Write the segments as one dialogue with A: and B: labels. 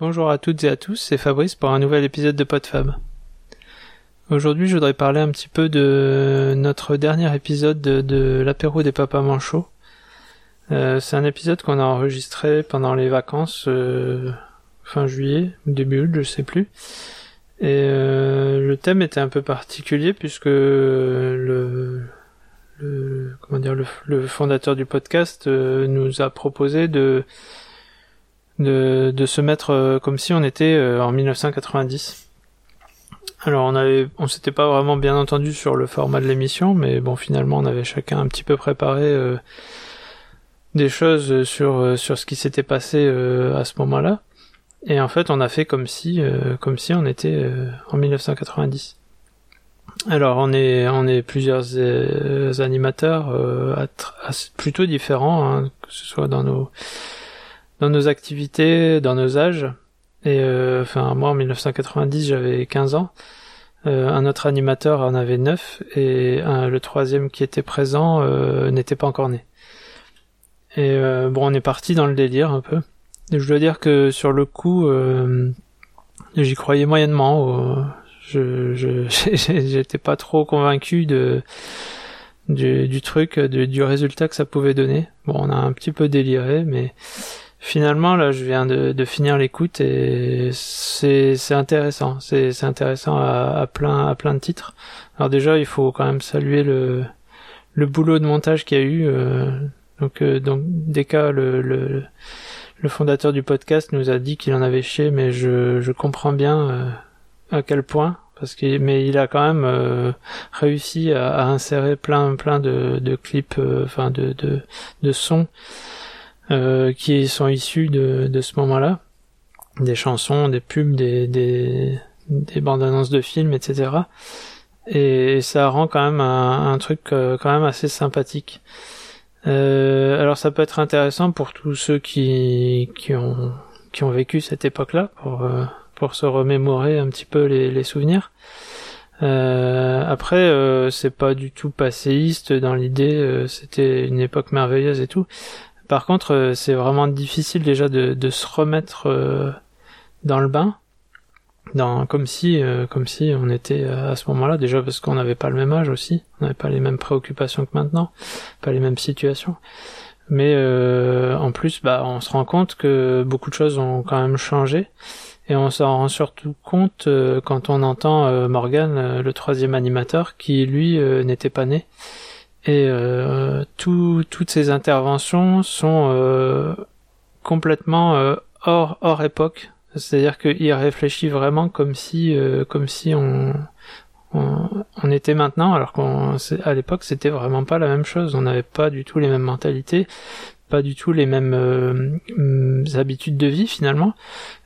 A: Bonjour à toutes et à tous, c'est Fabrice pour un nouvel épisode de PodFab. Aujourd'hui, je voudrais parler un petit peu de notre dernier épisode de, l'apéro des papas manchots. Euh, c'est un épisode qu'on a enregistré pendant les vacances euh, fin juillet début août, je sais plus. Et euh, le thème était un peu particulier puisque le, comment dire le, fondateur du podcast nous a proposé de de, se mettre comme si on était en 1990. Alors on avait, on s'était pas vraiment bien entendu sur le format de l'émission, mais bon finalement on avait chacun un petit peu préparé euh, des choses sur euh, sur ce qui s'était passé euh, à ce moment-là. Et en fait on a fait comme si comme si on était en 1990. Alors on est on est plusieurs animateurs plutôt différents, hein, que ce soit dans nos dans nos activités, dans nos âges. Et euh, enfin, moi en 1990, j'avais 15 ans. Euh, un autre animateur en avait 9 et le troisième qui était présent euh, n'était pas encore né. Et bon, on est parti dans le délire un peu. je dois dire que sur le coup, j'y croyais moyennement. je, j'étais pas trop convaincu de du, du truc, du résultat que ça pouvait donner. Bon, on a un petit peu déliré, mais finalement là je viens de, de finir l'écoute et c'est intéressant. C'est intéressant à, à, plein à plein de titres. Alors déjà il faut quand même saluer le le boulot de montage qu'il y a eu euh, donc euh, donc Deka le, le le fondateur du podcast nous a dit qu'il en avait chié mais je je comprends bien euh, à quel point parce que mais il a quand même euh, réussi à, à, insérer plein plein de, de clips enfin de, de de sons euh, qui sont issus de, de ce moment-là, des chansons, des pubs, des, des, des bandes annonces de films, etc. Et, ça rend quand même un, un truc euh, quand même assez sympathique. Euh, alors ça peut être intéressant pour tous ceux qui, qui ont qui ont vécu cette époque-là pour euh, pour se remémorer un petit peu les, les souvenirs. Euh, après, euh, c'est pas du tout passéiste dans l'idée. C'était une époque merveilleuse et tout. Par contre, euh, c'est vraiment difficile déjà de, de se remettre euh, dans le bain, dans, comme si, euh, comme si on était à ce moment-là. Déjà parce qu'on n'avait pas le même âge aussi, on n'avait pas les mêmes préoccupations que maintenant, pas les mêmes situations. Mais en plus, bah, on se rend compte que beaucoup de choses ont quand même changé. Et on s'en rend surtout compte quand on entend Morgan, le troisième animateur, qui lui n'était pas né et euh, toutes ces interventions sont euh, complètement euh, hors hors époque. C'est-à-dire qu'il réfléchit vraiment comme si euh, comme si on, on, on était maintenant, alors qu'à l'époque c'était vraiment pas la même chose. On n'avait pas du tout les mêmes mentalités, pas du tout les mêmes euh, habitudes de vie finalement.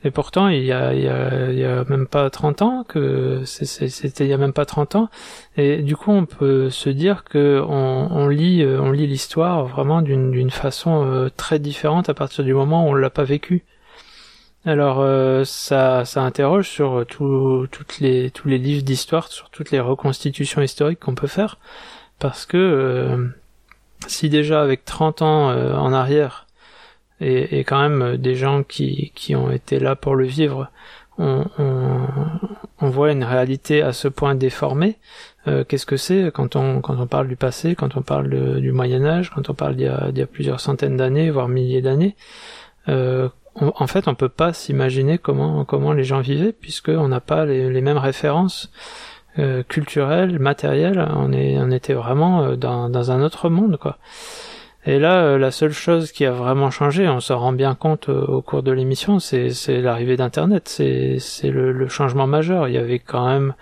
A: Et pourtant, il y a, il y a, il y a même pas 30 ans que c'était il y a même pas 30 ans. Et du coup, on peut se dire que on, on lit, euh, on lit l'histoire vraiment d'une façon euh, très différente à partir du moment où on l'a pas vécu. Alors ça, ça interroge sur tout, toutes les, tous les livres d'histoire, sur toutes les reconstitutions historiques qu'on peut faire, parce que si déjà avec 30 ans euh, en arrière et, quand même euh, des gens qui, qui ont été là pour le vivre, on, on, on voit une réalité à ce point déformée. Euh, Qu'est-ce que c'est quand on quand on parle du passé, quand on parle du Moyen Âge, quand on parle d'il y, a plusieurs centaines d'années, voire milliers d'années En fait, on peut pas s'imaginer comment comment les gens vivaient puisqu'on n'a pas les mêmes références. Euh, culturel, matériel, on est, on était vraiment euh, dans, un autre monde, quoi. Et là, euh, la seule chose qui a vraiment changé, on s'en rend bien compte au cours de l'émission, c'est, l'arrivée d'Internet, c'est, le, changement majeur. Il y avait quand même,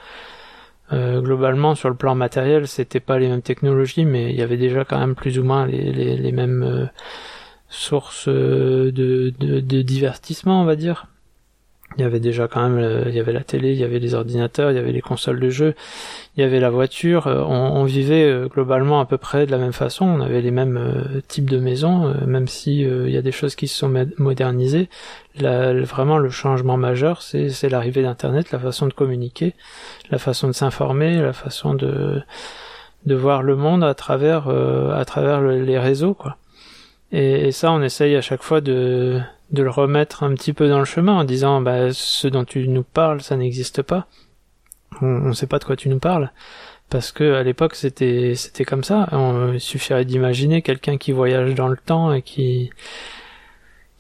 A: globalement, sur le plan matériel, c'était pas les mêmes technologies, mais il y avait déjà quand même plus ou moins les, mêmes sources de divertissement, on va dire il y avait déjà quand même euh, il y avait la télé il y avait les ordinateurs il y avait les consoles de jeux il y avait la voiture euh, on, vivait euh, globalement à peu près de la même façon on avait les mêmes types de maisons même si il y a des choses qui se sont modernisées. Vraiment le changement majeur c'est l'arrivée d'internet la façon de communiquer la façon de s'informer la façon de de voir le monde à travers à travers les réseaux quoi. Et ça on essaye à chaque fois de de le remettre un petit peu dans le chemin en disant bah ce dont tu nous parles ça n'existe pas. On, on sait pas de quoi tu nous parles. Parce que à l'époque c'était c'était comme ça. Il suffirait d'imaginer quelqu'un qui voyage dans le temps et qui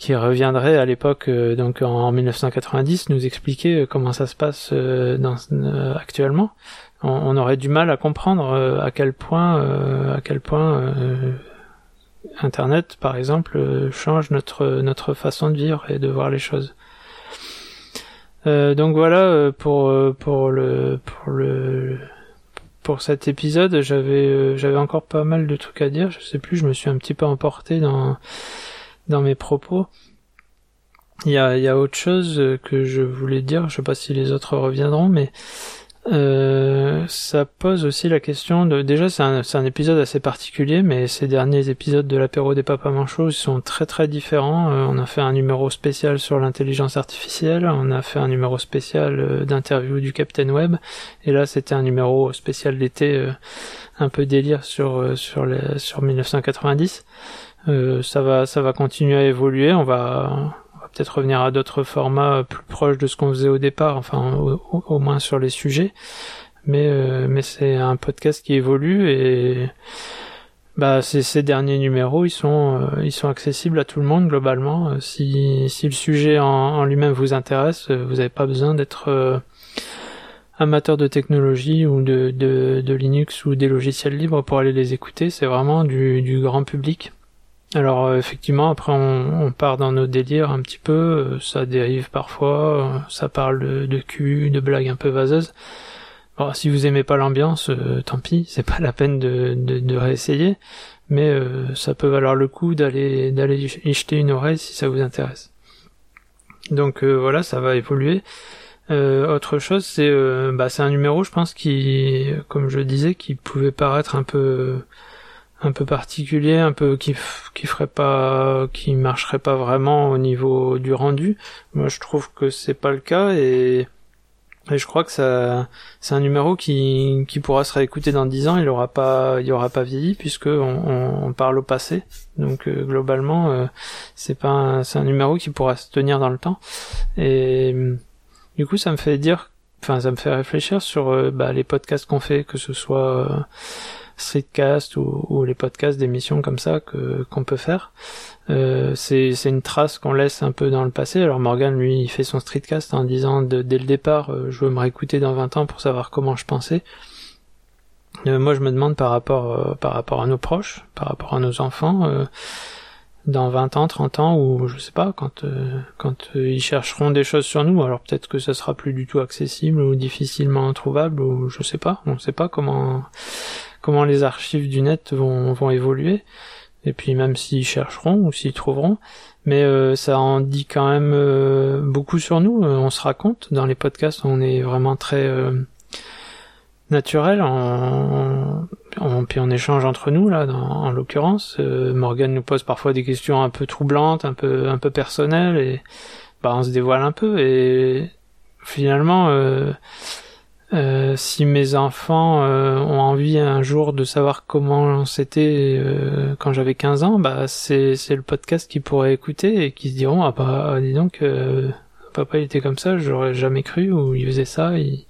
A: qui reviendrait à l'époque euh, donc en 1990 nous expliquer euh, comment ça se passe euh, actuellement. On, on, aurait du mal à comprendre à quel point à quel point internet par exemple change notre notre façon de vivre et de voir les choses. Donc voilà pour pour le pour le pour cet épisode j'avais j'avais encore pas mal de trucs à dire. Je sais plus je me suis un petit peu emporté dans dans mes propos. Il y a, il y a autre chose que je voulais dire, je sais pas si les autres reviendront, mais euh, ça pose aussi la question de déjà c'est un, un épisode assez particulier mais ces derniers épisodes de l'apéro des papas manchots sont très très différents euh, on a fait un numéro spécial sur l'intelligence artificielle on a fait un numéro spécial euh, d'interview du Captain Web et là c'était un numéro spécial d'été euh, un peu délire sur sur les, sur 1990 euh, ça va, ça va continuer à évoluer. On va peut-être revenir à d'autres formats plus proches de ce qu'on faisait au départ, enfin au, moins sur les sujets. Mais, euh, mais c'est un podcast qui évolue et bah ces, derniers numéros ils sont euh, ils sont accessibles à tout le monde globalement. Si, si le sujet en, lui-même vous intéresse, vous n'avez pas besoin d'être amateur de technologie ou de, Linux ou des logiciels libres pour aller les écouter. C'est vraiment du grand public. Alors euh, effectivement, après on, part dans nos délires un petit peu, euh, ça dérive parfois, euh, ça parle de, de, cul, de blagues un peu vaseuses. Bon, si vous aimez pas l'ambiance, tant pis, c'est pas la peine de, de, réessayer, mais ça peut valoir le coup d'aller d'aller y jeter une oreille si ça vous intéresse. Donc voilà, ça va évoluer. autre chose, c'est bah, c'est un numéro, je pense, qui, comme je disais, qui pouvait paraître un peu un peu particulier, un peu qui qui ferait pas, qui marcherait pas vraiment au niveau du rendu. Moi, je trouve que c'est pas le cas et, et je crois que ça, c'est un numéro qui qui pourra se réécouter dans dix ans. Il aura pas, il aura pas vieilli puisque on, on, parle au passé. Donc euh, globalement, euh, c'est pas, c'est un numéro qui pourra se tenir dans le temps. Et du coup, ça me fait dire, enfin, ça me fait réfléchir sur euh, bah, les podcasts qu'on fait, que ce soit streetcast ou, ou les podcasts d'émissions comme ça que qu'on peut faire. Euh, c'est une trace qu'on laisse un peu dans le passé. Alors Morgan lui il fait son streetcast en disant dès le départ euh, je veux me réécouter dans 20 ans pour savoir comment je pensais. Euh, moi je me demande par rapport euh, par rapport à nos proches, par rapport à nos enfants euh, dans 20 ans, 30 ans ou je sais pas quand quand ils chercheront des choses sur nous, alors peut-être que ça sera plus du tout accessible ou difficilement trouvable ou je sais pas, on sait pas comment comment les archives du net vont, vont évoluer, et puis même s'ils chercheront ou s'ils trouveront, mais euh, ça en dit quand même euh, beaucoup sur nous, euh, on se raconte, dans les podcasts on est vraiment très naturel, on, on, puis on échange entre nous là, en l'occurrence, Morgan nous pose parfois des questions un peu troublantes, un peu un peu personnelles, et bah on se dévoile un peu, et finalement euh, si mes enfants euh, ont envie un jour de savoir comment c'était euh, quand j'avais 15 ans, bah c'est le podcast qu'ils pourraient écouter et qui se diront ah bah dis donc papa il était comme ça, j'aurais jamais cru ou il faisait ça, il,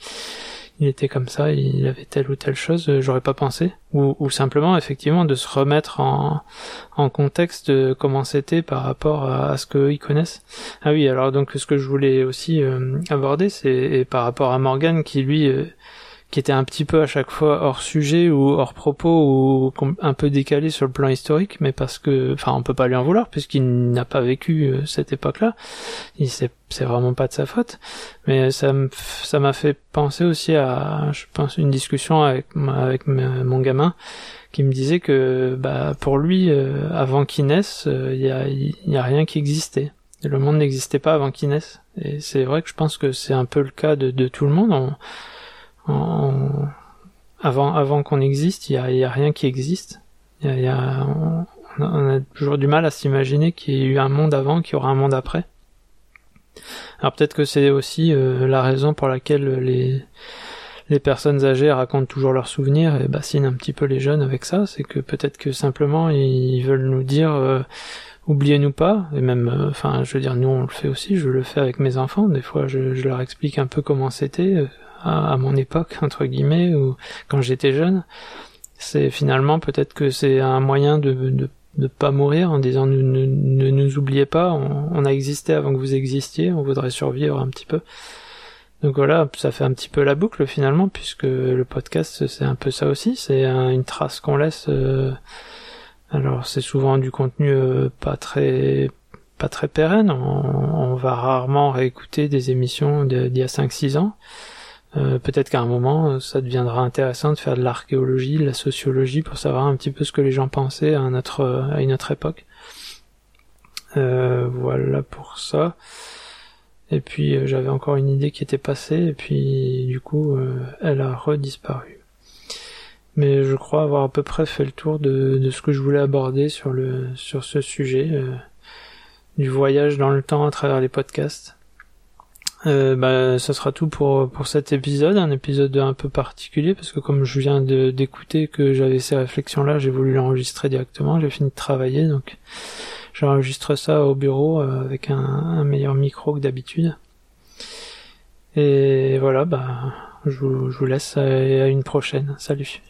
A: il était comme ça, il avait telle ou telle chose, euh, j'aurais pas pensé. Ou, simplement, effectivement, de se remettre en, contexte comment c'était par rapport à, ce qu'ils connaissent. Ah oui, alors donc ce que je voulais aussi euh, aborder, c'est par rapport à Morgan qui lui euh, qui était un petit peu à chaque fois hors sujet ou hors propos ou un peu décalé sur le plan historique, mais parce que, enfin, on peut pas lui en vouloir puisqu'il n'a pas vécu euh, cette époque-là. Il c'est vraiment pas de sa faute. Mais ça ça m'a fait penser aussi à, je pense, une discussion avec avec mon gamin qui me disait que, bah, pour lui, euh, avant qu'il naisse, euh, il y a y a rien qui existait. Le monde n'existait pas avant qu'il naisse. Et c'est vrai que je pense que c'est un peu le cas de, de tout le monde. On, avant, avant qu'on existe, il y a, y a, rien qui existe. Il y a, on, a toujours du mal à s'imaginer qu'il y ait eu un monde avant, qu'il y aura un monde après. Alors peut-être que c'est aussi euh, la raison pour laquelle les les personnes âgées racontent toujours leurs souvenirs et bassinent un petit peu les jeunes avec ça, c'est que peut-être que simplement ils veulent nous dire euh, oubliez-nous pas, et même, euh, enfin, je veux dire, nous on le fait aussi, je le fais avec mes enfants, des fois je, je leur explique un peu comment c'était à, mon époque, entre guillemets, ou quand j'étais jeune. C'est finalement peut-être que c'est un moyen de, de de pas mourir en disant ne, ne, nous oubliez pas, on, on, a existé avant que vous existiez, on voudrait survivre un petit peu. Donc voilà, ça fait un petit peu la boucle finalement, puisque le podcast c'est un peu ça aussi, c'est une trace qu'on laisse. Euh, alors c'est souvent du contenu euh, pas très pas très pérenne, on, va rarement réécouter des émissions d'il y a 5-6 ans. Euh, peut-être qu'à un moment, ça deviendra intéressant de faire de l'archéologie, de la sociologie, pour savoir un petit peu ce que les gens pensaient à, à une autre époque. voilà pour ça. Et puis euh, j'avais encore une idée qui était passée et puis du coup euh, elle a redisparu. Mais je crois avoir à peu près fait le tour de, ce que je voulais aborder sur ce sujet euh, du voyage dans le temps à travers les podcasts. Euh, bah, ça sera tout pour pour cet épisode, un épisode un peu particulier parce que comme je viens d'écouter que j'avais ces réflexions là, j'ai voulu l'enregistrer directement, j'ai fini de travailler donc J'enregistre ça au bureau euh, avec un, meilleur micro que d'habitude. Et voilà, bah, je vous, je vous laisse à une prochaine. Salut.